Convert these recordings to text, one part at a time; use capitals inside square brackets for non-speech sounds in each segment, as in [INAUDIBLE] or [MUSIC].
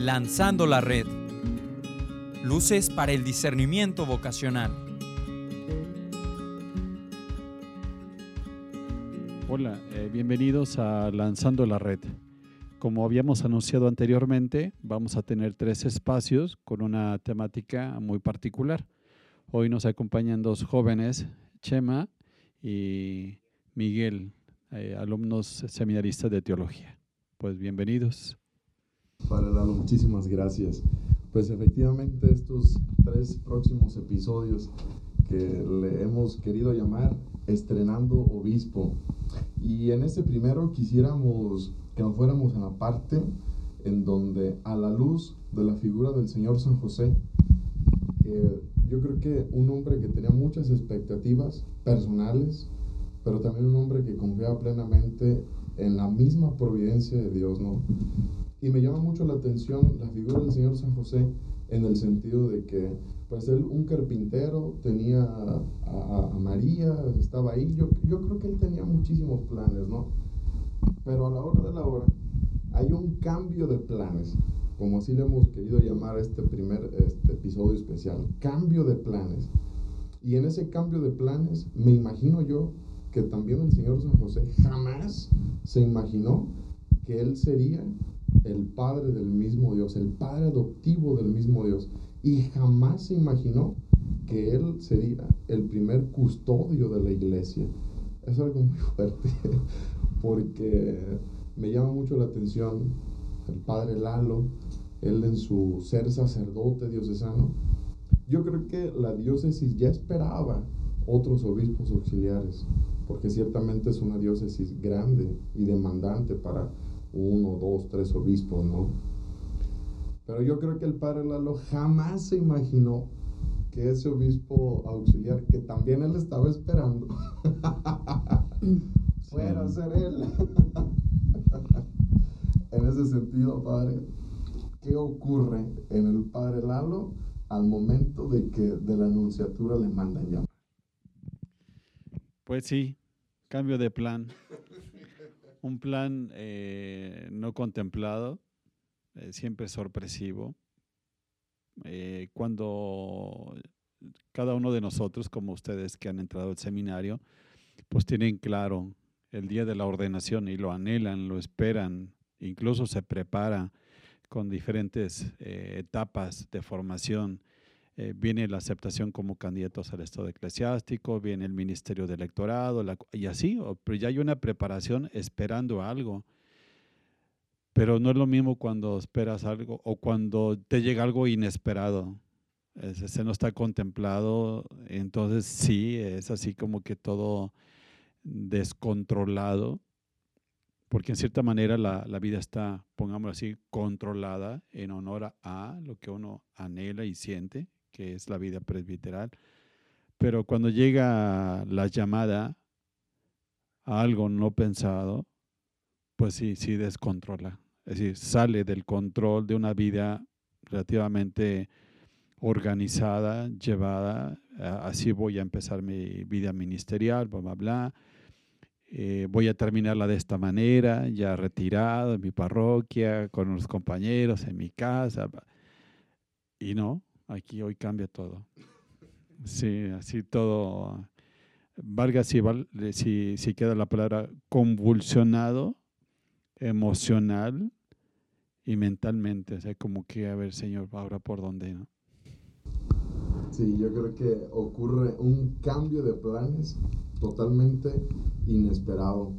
Lanzando la red. Luces para el discernimiento vocacional. Hola, eh, bienvenidos a Lanzando la red. Como habíamos anunciado anteriormente, vamos a tener tres espacios con una temática muy particular. Hoy nos acompañan dos jóvenes, Chema y Miguel, eh, alumnos seminaristas de teología. Pues bienvenidos. Padre Lalo, muchísimas gracias. Pues efectivamente estos tres próximos episodios que le hemos querido llamar Estrenando Obispo. Y en este primero quisiéramos que nos fuéramos a la parte en donde a la luz de la figura del Señor San José, que yo creo que un hombre que tenía muchas expectativas personales, pero también un hombre que confiaba plenamente en la misma providencia de Dios, ¿no? Y me llama mucho la atención la figura del Señor San José en el sentido de que, pues él, un carpintero, tenía a, María, estaba ahí, yo, yo creo que él tenía muchísimos planes, ¿no? Pero a la hora de la hora hay un cambio de planes, como así le hemos querido llamar este primer este episodio especial, cambio de planes. Y en ese cambio de planes, me imagino yo que también el Señor San José jamás se imaginó que él sería el padre del mismo Dios, el padre adoptivo del mismo Dios. Y jamás se imaginó que él sería el primer custodio de la iglesia. Es algo muy [LAUGHS] fuerte, porque me llama mucho la atención el padre Lalo, él en su ser sacerdote diocesano. Yo creo que la diócesis ya esperaba otros obispos auxiliares, porque ciertamente es una diócesis grande y demandante para uno, dos, tres obispos, ¿no? Pero yo creo que el padre Lalo jamás se imaginó que ese obispo auxiliar, que también él estaba esperando, [LAUGHS] fuera a ser él. [LAUGHS] en ese sentido, padre, ¿qué ocurre en el padre Lalo al momento de que de la anunciatura le mandan llamar? Pues sí, cambio de plan un plan eh, no contemplado, eh, siempre sorpresivo. Eh, cuando cada uno de nosotros, como ustedes que han entrado al seminario, pues tienen claro el día de la ordenación y lo anhelan, lo esperan, incluso se prepara con diferentes etapas de formación eh, viene la aceptación como candidatos al Estado eclesiástico, viene el ministerio de electorado, y así, pero ya hay una preparación esperando algo. Pero no es lo mismo cuando esperas algo o cuando te llega algo inesperado. Ese no está contemplado, entonces sí, es así como que todo descontrolado, porque en cierta manera la, la vida está, pongámoslo así, controlada en honor a lo que uno anhela y siente, que es la vida presbiteral. Pero cuando llega la llamada a algo no pensado, pues sí, sí descontrola. Es decir, sale del control de una vida relativamente organizada, llevada. Así voy a empezar mi vida ministerial, bla, bla, bla. Eh, voy a terminarla de esta manera, ya retirado en mi parroquia, con los compañeros, en mi casa. Y no, Aquí hoy cambia todo. Sí, así todo. Valga si, si, si queda la palabra convulsionado, emocional y mentalmente. O sea, como que, a ver, Señor, ahora por dónde. Sí, yo creo que ocurre un cambio de planes totalmente inesperado.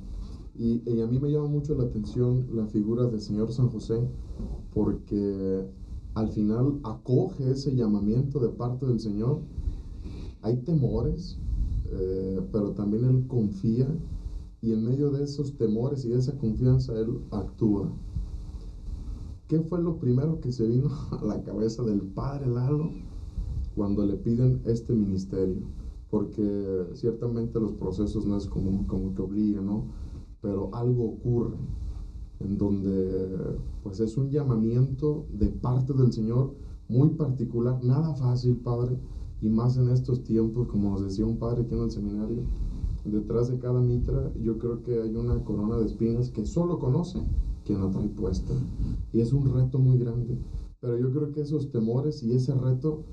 Y, y, a mí me llama mucho la atención la figura del Señor San José, porque al final acoge ese llamamiento de parte del Señor. Hay temores, eh, pero también Él confía y en medio de esos temores y de esa confianza Él actúa. ¿Qué fue lo primero que se vino [LAUGHS] a la cabeza del Padre Lalo cuando le piden este ministerio? Porque ciertamente los procesos no es como, como que obligan, ¿no? Pero algo ocurre en donde pues es un llamamiento de parte del Señor muy particular, nada fácil, Padre, y más en estos tiempos, como nos decía un padre aquí en el seminario, detrás de cada mitra, yo creo que hay una corona de espinas que solo conoce quien la trae puesta. Y es un reto muy grande. Pero yo creo que esos temores y ese reto,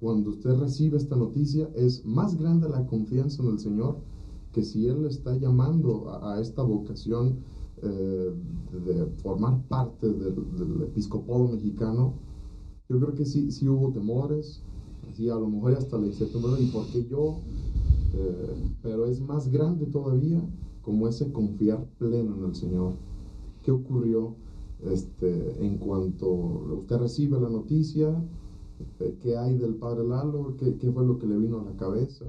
cuando usted recibe esta noticia, es más grande la confianza en el Señor que si Él está llamando a, esta vocación eh, de formar parte del, del, episcopado mexicano, yo creo que sí, sí hubo temores, sí, a lo mejor hasta le incertidumbre, ¿y por qué yo? Eh, pero es más grande todavía como ese confiar pleno en el Señor. ¿Qué ocurrió este, en cuanto usted recibe la noticia? Eh, ¿Qué hay del padre Lalo? ¿Qué, ¿Qué fue lo que le vino a la cabeza?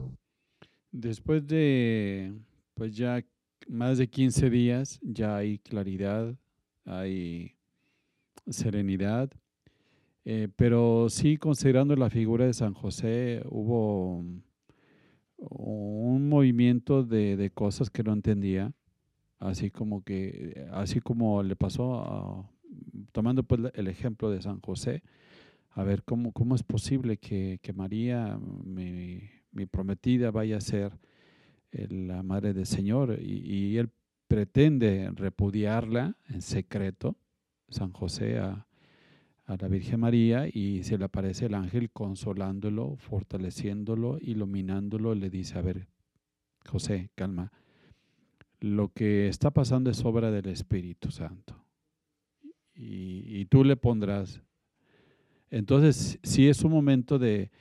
Después de, pues ya más de 15 días, ya hay claridad, hay serenidad, eh, pero sí considerando la figura de San José, hubo un movimiento de, cosas que no entendía, así como que, así como le pasó, tomando pues el ejemplo de San José, a ver cómo, cómo es posible que, que María, me mi prometida vaya a ser la madre del Señor y, él pretende repudiarla en secreto, San José, a, la Virgen María y se le aparece el ángel consolándolo, fortaleciéndolo, iluminándolo, le dice, a ver, José, calma, lo que está pasando es obra del Espíritu Santo y, tú le pondrás. Entonces, si es un momento de,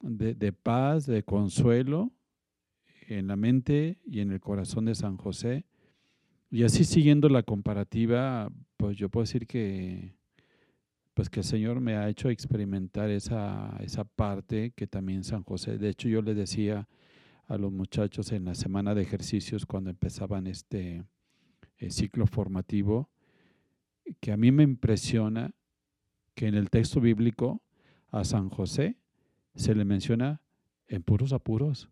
de, paz, de consuelo en la mente y en el corazón de San José. Y así siguiendo la comparativa, pues yo puedo decir que, pues que el Señor me ha hecho experimentar esa, esa parte que también San José. De hecho, yo le decía a los muchachos en la semana de ejercicios cuando empezaban este eh, ciclo formativo, que a mí me impresiona que en el texto bíblico a San José se le menciona en puros apuros.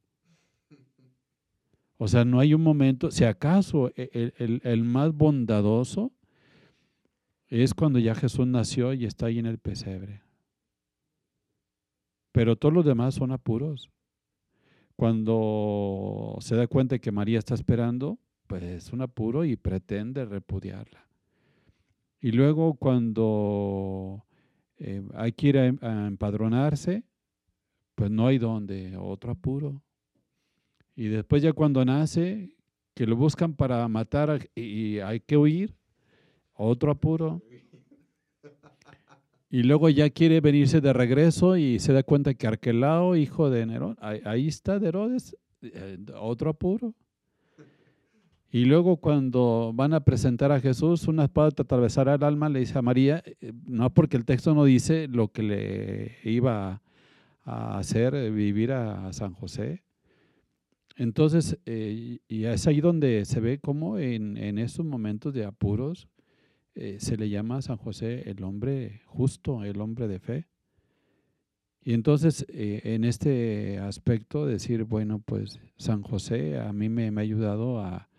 O sea, no hay un momento, si acaso e, el, más bondadoso es cuando ya Jesús nació y está ahí en el pesebre. Pero todos los demás son apuros. Cuando se da cuenta que María está esperando, pues es un apuro y pretende repudiarla. Y luego cuando eh, hay que ir a empadronarse, pues no hay donde, otro apuro. Y después ya cuando nace, que lo buscan para matar y hay que huir, otro apuro. Y luego ya quiere venirse de regreso y se da cuenta que Arquelao, hijo de Nerón, ahí, está de Herodes, eh, otro apuro. Y luego cuando van a presentar a Jesús, una espada te atravesará el alma, le dice a María, eh, no porque el texto no dice lo que le iba a hacer vivir a, San José. Entonces, eh, y es ahí donde se ve cómo en, en estos momentos de apuros eh, se le llama a San José el hombre justo, el hombre de fe. Y entonces, en este aspecto, decir, bueno, pues San José a mí me, ha ayudado a,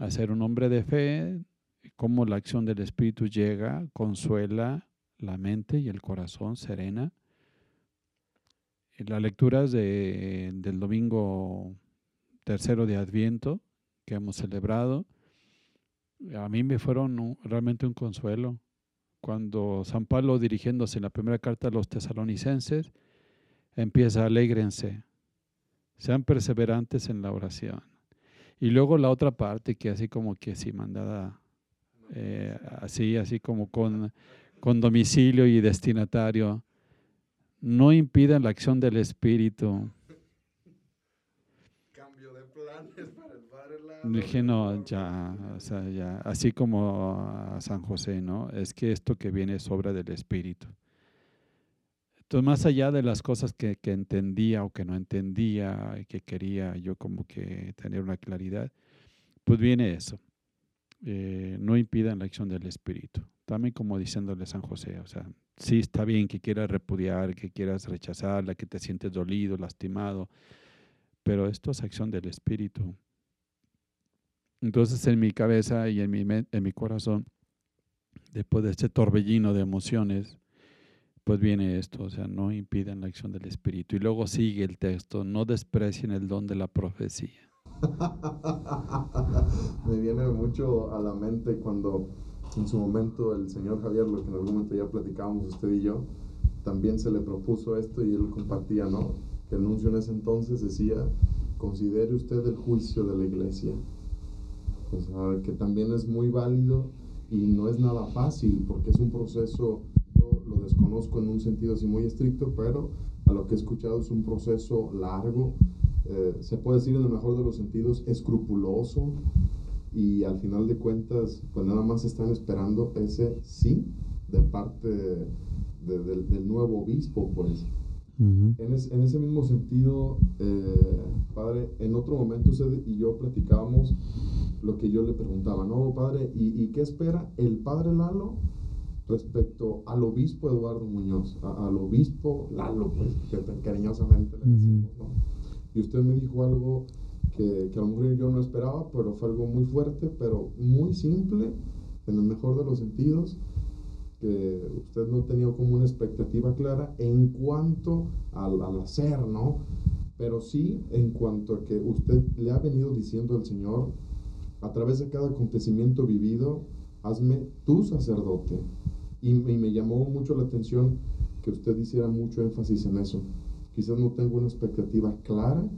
a, ser un hombre de fe, cómo la acción del Espíritu llega, consuela la mente y el corazón, serena las lecturas de, del domingo tercero de Adviento que hemos celebrado, a mí me fueron realmente un consuelo. Cuando San Pablo, dirigiéndose en la primera carta a los tesalonicenses, empieza, alégrense, sean perseverantes en la oración. Y luego la otra parte, que así como que sí, mandada, eh, así, así como con, con domicilio y destinatario, no impidan la acción del Espíritu. Cambio de planes para el Padre Dije, no, ya, o sea, ya, así como a San José, ¿no? Es que esto que viene es obra del Espíritu. Entonces, más allá de las cosas que, que entendía o que no entendía que quería yo como que tener una claridad, pues viene eso. Eh, no impidan la acción del Espíritu. También como diciéndole San José, o sea, sí está bien que quieras repudiar, que quieras rechazarla, que te sientes dolido, lastimado, pero esto es acción del Espíritu. Entonces en mi cabeza y en mi, en mi corazón, después de este torbellino de emociones, pues viene esto, o sea, no impiden la acción del Espíritu. Y luego sigue el texto, no desprecien el don de la profecía. [LAUGHS] Me viene mucho a la mente cuando en su momento el señor Javier, lo que en algún momento ya platicábamos usted y yo, también se le propuso esto y él compartía, ¿no? Que el anuncio en ese entonces decía, considere usted el juicio de la iglesia. O sea, que también es muy válido y no es nada fácil porque es un proceso, yo lo desconozco en un sentido así muy estricto, pero a lo que he escuchado es un proceso largo, eh, se puede decir en el mejor de los sentidos, escrupuloso y al final de cuentas, pues nada más están esperando ese sí de parte del nuevo obispo, pues. en, en, ese mismo sentido, eh, padre, en otro momento usted y yo platicábamos lo que yo le preguntaba, ¿no, padre? ¿Y, y qué espera el padre Lalo respecto al obispo Eduardo Muñoz, al obispo Lalo, pues, que cariñosamente le decimos, ¿no? Y usted me dijo algo que, que, a lo mejor yo no esperaba, pero fue algo muy fuerte, pero muy simple, en el mejor de los sentidos, que usted no tenía como una expectativa clara en cuanto al, al hacer, ¿no? Pero sí en cuanto a que usted le ha venido diciendo al Señor, a través de cada acontecimiento vivido, hazme tu sacerdote. Y, me llamó mucho la atención que usted hiciera mucho énfasis en eso. Quizás no tengo una expectativa clara,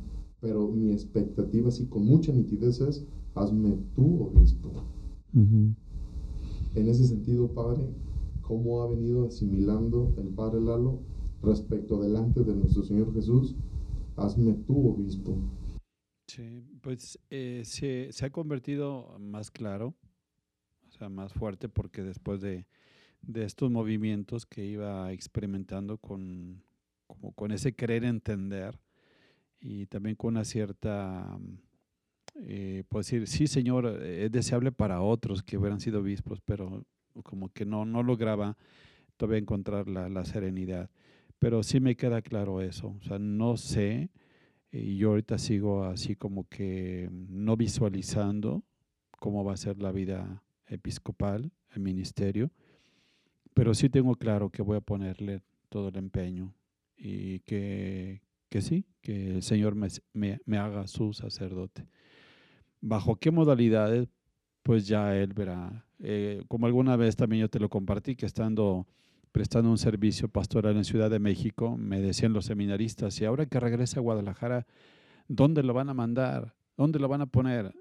pero mi expectativa, así con mucha nitidez, es hazme tu obispo. En ese sentido, Padre, ¿cómo ha venido asimilando el Padre Lalo respecto delante de nuestro Señor Jesús? Hazme tu obispo. Sí, pues eh, se, se, ha convertido más claro, o sea, más fuerte, porque después de, de estos movimientos que iba experimentando con, como con ese querer entender y también con una cierta, eh, puedo decir, sí, Señor, es deseable para otros que hubieran sido obispos, pero como que no, no lograba todavía encontrar la, la serenidad. Pero sí me queda claro eso, o sea, no sé y yo ahorita sigo así como que no visualizando cómo va a ser la vida episcopal, el ministerio, pero sí tengo claro que voy a ponerle todo el empeño y que, que sí, que el Señor me, me, haga su sacerdote. ¿Bajo qué modalidades? Pues ya Él verá. Eh, como alguna vez también yo te lo compartí, que estando prestando un servicio pastoral en Ciudad de México, me decían los seminaristas, y ahora que regrese a Guadalajara, ¿dónde lo van a mandar? ¿Dónde lo van a poner?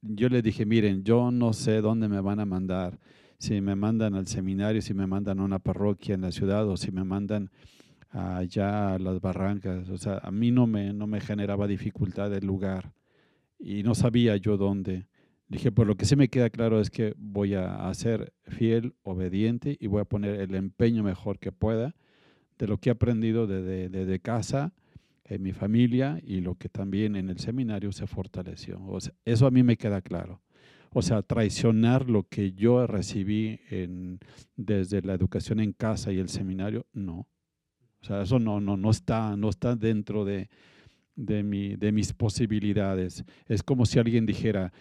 Yo le dije, miren, yo no sé dónde me van a mandar. Si me mandan al seminario, si me mandan a una parroquia en la ciudad o si me mandan allá a las barrancas. O sea, a mí no me, no me generaba dificultad el lugar y no sabía yo dónde. Dije, pues lo que sí me queda claro es que voy a, ser fiel, obediente y voy a poner el empeño mejor que pueda de lo que he aprendido desde de, casa, en mi familia y lo que también en el seminario se fortaleció. O sea, eso a mí me queda claro. O sea, traicionar lo que yo recibí en, desde la educación en casa y el seminario, no. O sea, eso no, no, no, está, no está dentro de, de, mi, de mis posibilidades. Es como si alguien dijera,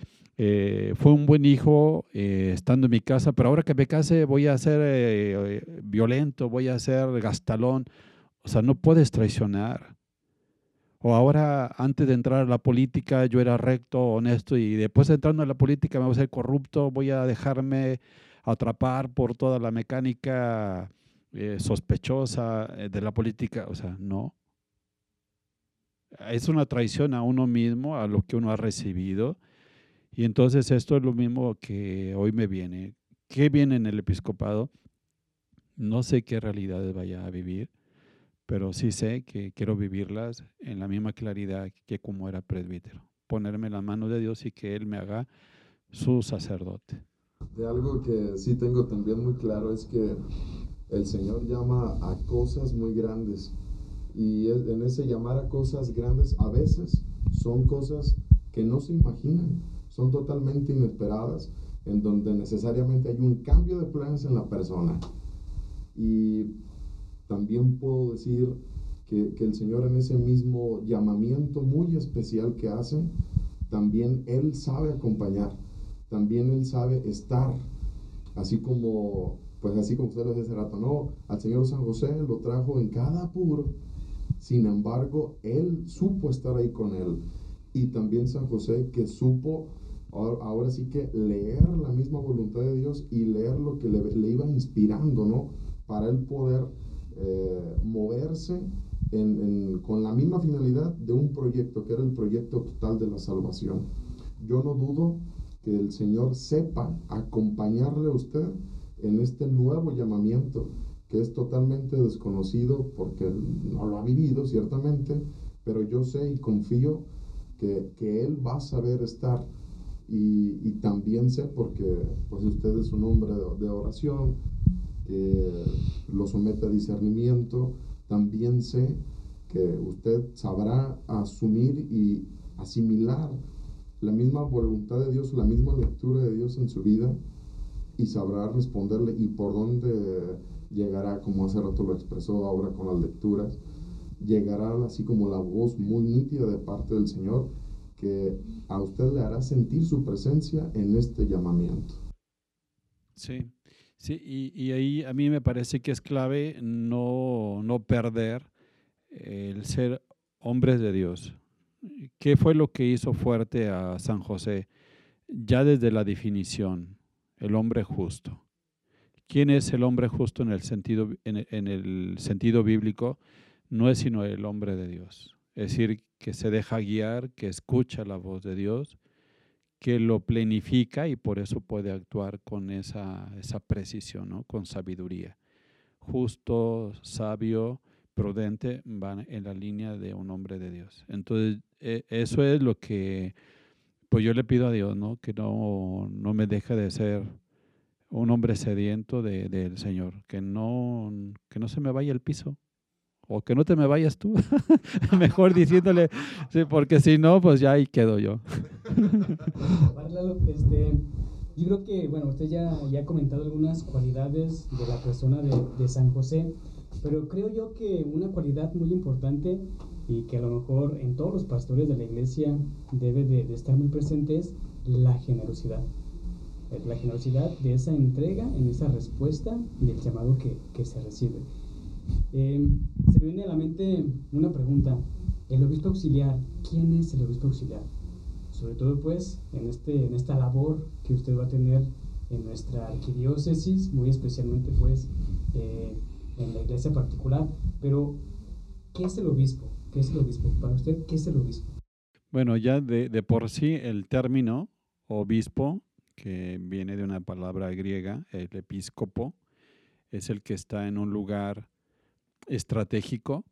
eh, fue un buen hijo eh, estando en mi casa, pero ahora que me case voy a ser eh, violento, voy a ser gastalón. O sea, no puedes traicionar. O ahora, antes de entrar a la política, yo era recto, honesto, y después de entrando a la política me voy a ser corrupto, voy a dejarme atrapar por toda la mecánica sospechosa de la política. O sea, no. Es una traición a uno mismo, a lo que uno ha recibido y entonces esto es lo mismo que hoy me viene. ¿Qué viene en el episcopado? No sé qué realidades vaya a vivir, pero sí sé que quiero vivirlas en la misma claridad que como era presbítero. Ponerme en la mano de Dios y que Él me haga su sacerdote. De algo que sí tengo también muy claro es que el Señor llama a cosas muy grandes. Y en ese llamar a cosas grandes a veces son cosas que no se imaginan son totalmente inesperadas, en donde necesariamente hay un cambio de planes en la persona. Y también puedo decir que, que, el Señor en ese mismo llamamiento muy especial que hace, también Él sabe acompañar, también Él sabe estar, así como, pues así como usted lo dice hace rato, no, al Señor San José lo trajo en cada apuro, sin embargo, Él supo estar ahí con Él. Y también San José que supo ahora, sí que leer la misma voluntad de Dios y leer lo que le, iba inspirando, ¿no? Para él poder eh, moverse con la misma finalidad de un proyecto, que era el proyecto total de la salvación. Yo no dudo que el Señor sepa acompañarle a usted en este nuevo llamamiento, que es totalmente desconocido porque no lo ha vivido, ciertamente, pero yo sé y confío que, que Él va a saber estar. Y, también sé, porque pues usted es un hombre de, oración, que lo somete a discernimiento, también sé que usted sabrá asumir y asimilar la misma voluntad de Dios, la misma lectura de Dios en su vida y sabrá responderle y por dónde llegará, como hace rato lo expresó ahora con las lecturas, llegará así como la voz muy nítida de parte del Señor que a usted le hará sentir su presencia en este llamamiento. Sí, sí, y, y ahí a mí me parece que es clave no, no perder el ser hombres de Dios. ¿Qué fue lo que hizo fuerte a San José? Ya desde la definición, el hombre justo. ¿Quién es el hombre justo en el sentido, en, el sentido bíblico? No es sino el hombre de Dios. Es decir, que se deja guiar, que escucha la voz de Dios, que lo planifica y por eso puede actuar con esa, esa precisión, ¿no? con sabiduría. Justo, sabio, prudente, van en la línea de un hombre de Dios. Entonces, e, eso es lo que pues yo le pido a Dios, ¿no? Que no, no me deje de ser un hombre sediento del de, Señor, que no, que no se me vaya el piso, o que no te me vayas tú, [LAUGHS] mejor [LAUGHS] diciéndole, sí, porque si no, pues ya ahí quedo yo. [LAUGHS] este, yo creo que, bueno, usted ya, ya ha comentado algunas cualidades de la persona de, de San José, pero creo yo que una cualidad muy importante y que a lo mejor en todos los pastores de la iglesia debe de, estar muy presente es la generosidad. La generosidad de esa entrega, en esa respuesta del llamado que, que se recibe. Em, se me viene a la mente una pregunta. El obispo auxiliar, ¿quién es el obispo auxiliar? Sobre todo pues en, este, en esta labor que usted va a tener en nuestra arquidiócesis, muy especialmente pues eh, en la iglesia particular. Pero, ¿qué es el obispo? ¿Qué es el obispo? Para usted, ¿qué es el obispo? Bueno, ya de, de por sí el término obispo, que viene de una palabra griega, el episcopo, es el que está en un lugar estratégico,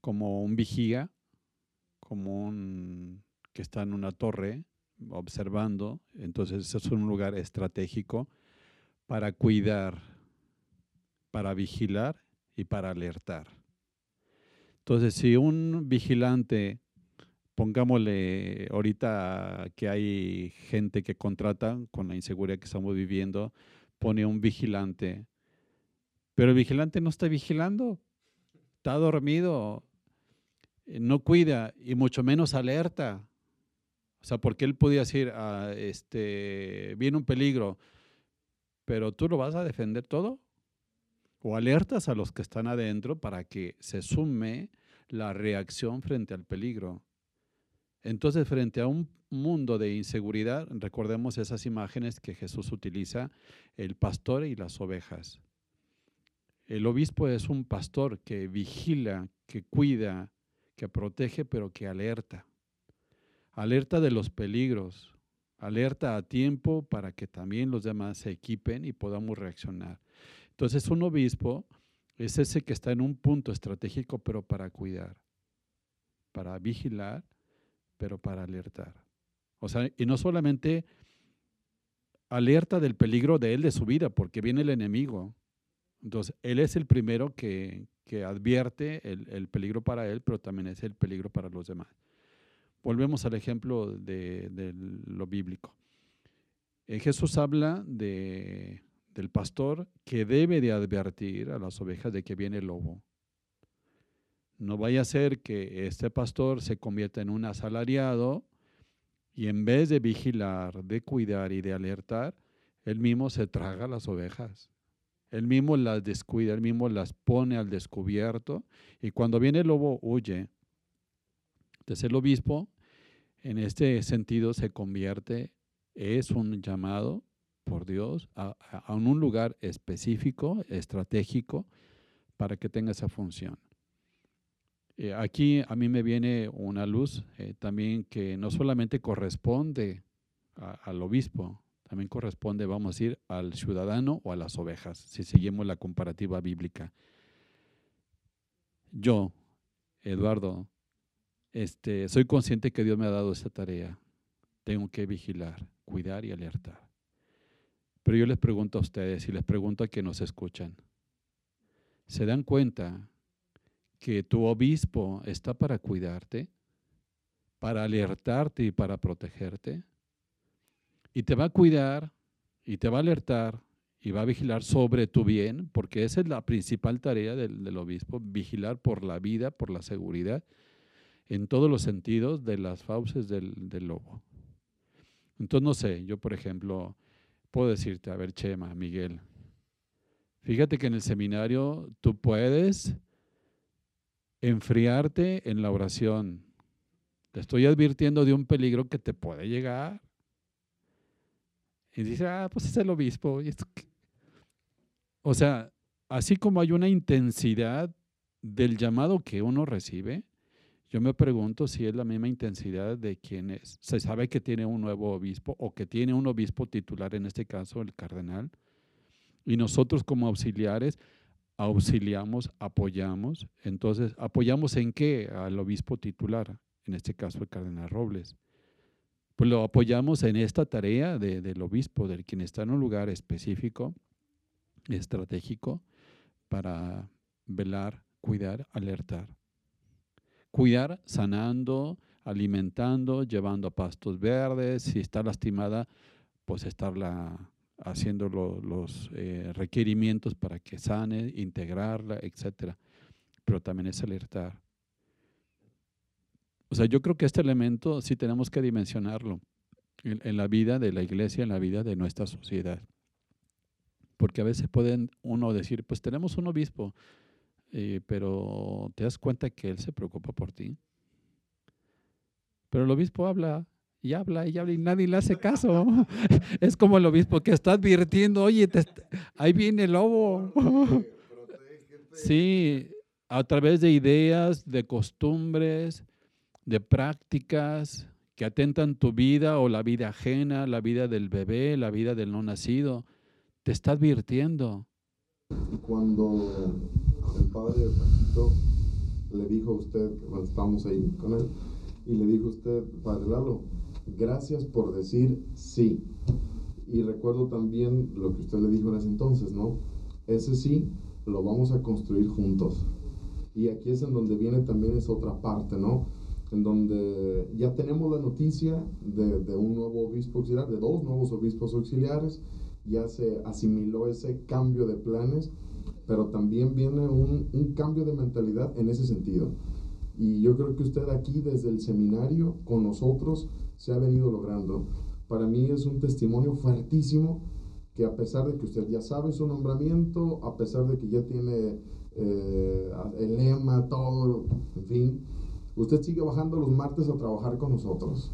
como un vigía, como un que está en una torre observando. Entonces, es un lugar estratégico para cuidar, para vigilar y para alertar. Entonces, si un vigilante, pongámosle ahorita que hay gente que contrata con la inseguridad que estamos viviendo, pone un vigilante, pero el vigilante no está vigilando, está dormido, no cuida y mucho menos alerta. O sea, porque él podía decir, ah, este, viene un peligro, pero tú lo vas a defender todo o alertas a los que están adentro para que se sume la reacción frente al peligro. Entonces, frente a un mundo de inseguridad, recordemos esas imágenes que Jesús utiliza, el pastor y las ovejas. El obispo es un pastor que vigila, que cuida, que protege, pero que alerta. Alerta de los peligros, alerta a tiempo para que también los demás se equipen y podamos reaccionar. Entonces un obispo es ese que está en un punto estratégico, pero para cuidar, para vigilar, pero para alertar. O sea, y no solamente alerta del peligro de él, de su vida, porque viene el enemigo. Entonces, él es el primero que, advierte el, peligro para él, pero también es el peligro para los demás. Volvemos al ejemplo de, de lo bíblico. Eh, Jesús habla de del pastor que debe de advertir a las ovejas de que viene el lobo. No vaya a ser que este pastor se convierta en un asalariado y en vez de vigilar, de cuidar y de alertar, él mismo se traga las ovejas. Él mismo las descuida, él mismo las pone al descubierto y cuando viene el lobo huye. Entonces el obispo en este sentido se convierte, es un llamado por Dios a, a un lugar específico, estratégico, para que tenga esa función. Eh, aquí a mí me viene una luz eh, también que no solamente corresponde al obispo, también corresponde, vamos a decir, al ciudadano o a las ovejas, si seguimos la comparativa bíblica. Yo, Eduardo, este, soy consciente que Dios me ha dado esta tarea. Tengo que vigilar, cuidar y alertar. Pero yo les pregunto a ustedes y les pregunto a quienes nos escuchan, ¿se dan cuenta que tu obispo está para cuidarte, para alertarte y para protegerte? Y te va a cuidar y te va a alertar y va a vigilar sobre tu bien, porque esa es la principal tarea del, obispo, vigilar por la vida, por la seguridad, en todos los sentidos de las fauces del, del lobo. Entonces, no sé, yo por ejemplo, puedo decirte, a ver, Chema, Miguel, fíjate que en el seminario tú puedes enfriarte en la oración. Te estoy advirtiendo de un peligro que te puede llegar. Y dice, ah, pues es el obispo. O sea, así como hay una intensidad del llamado que uno recibe, yo me pregunto si es la misma intensidad de quienes se sabe que tiene un nuevo obispo o que tiene un obispo titular, en este caso el cardenal, y nosotros como auxiliares auxiliamos, apoyamos. Entonces, ¿apoyamos en qué? Al obispo titular, en este caso el cardenal Robles. Pues lo apoyamos en esta tarea del obispo, del quien está en un lugar específico, estratégico, para velar, cuidar, alertar. Cuidar sanando, alimentando, llevando pastos verdes, si está lastimada, pues estarla haciendo los eh, requerimientos para que sane, integrarla, etc. Pero también es alertar. O sea, yo creo que este elemento sí tenemos que dimensionarlo en, la vida de la iglesia, en la vida de nuestra sociedad. Porque a veces pueden uno decir, pues tenemos un obispo, eh, pero te das cuenta que él se preocupa por ti. Pero el obispo habla y habla y habla y nadie le hace caso. [LAUGHS] Es como el obispo que está advirtiendo, oye, ahí viene el lobo. [LAUGHS] Sí, a través de ideas, de costumbres, de prácticas que atentan tu vida o la vida ajena, la vida del bebé, la vida del no nacido, te está advirtiendo. Cuando el padre Paquito le dijo a usted, cuando estábamos ahí con él, y le dijo a usted, padre Lalo, gracias por decir sí. Y recuerdo también lo que usted le dijo en ese entonces, ¿no? Ese sí lo vamos a construir juntos. Y aquí es en donde viene también esa otra parte, ¿no? En donde ya tenemos la noticia de, un nuevo obispo auxiliar, de dos nuevos obispos auxiliares, ya se asimiló ese cambio de planes, pero también viene un, un cambio de mentalidad en ese sentido. Y yo creo que usted aquí desde el seminario con nosotros se ha venido logrando. Para mí es un testimonio fuertísimo que a pesar de que usted ya sabe su nombramiento, a pesar de que ya tiene eh, el lema, todo, en fin, usted sigue bajando los martes a trabajar con nosotros.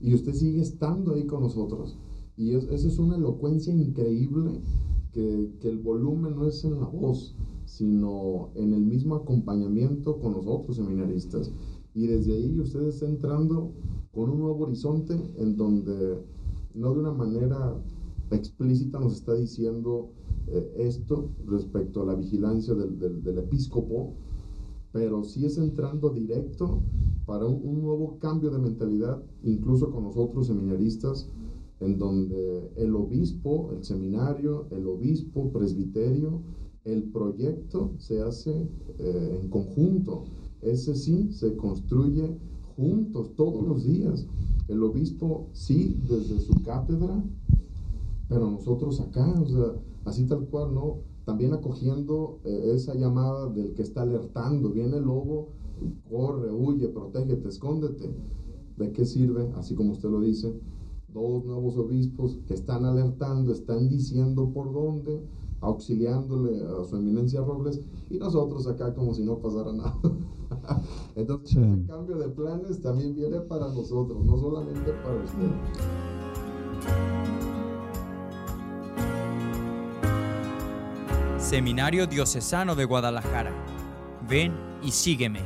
Y usted sigue estando ahí con nosotros. Y esa es una elocuencia increíble que, que el volumen no es en la voz, sino en el mismo acompañamiento con nosotros, seminaristas. Y desde ahí usted está entrando con un nuevo horizonte en donde no de una manera explícita nos está diciendo eh, esto respecto a la vigilancia del, del, episcopo, pero sí es entrando directo para un, un, nuevo cambio de mentalidad, incluso con nosotros seminaristas, en donde el obispo, el seminario, el obispo, presbiterio, el proyecto se hace eh, en conjunto. Ese sí se construye juntos todos los días. El obispo sí desde su cátedra, pero nosotros acá, o sea, así tal cual, ¿no? También acogiendo eh, esa llamada del que está alertando, viene el lobo, corre, huye, protégete, escóndete. ¿De qué sirve? Así como usted lo dice, dos nuevos obispos que están alertando, están diciendo por dónde, auxiliándole a su eminencia Robles, y nosotros acá como si no pasara nada. [LAUGHS] Entonces, Sí. ese cambio de planes también viene para nosotros, no solamente para ustedes. Seminario Diocesano de Guadalajara. Ven y sígueme.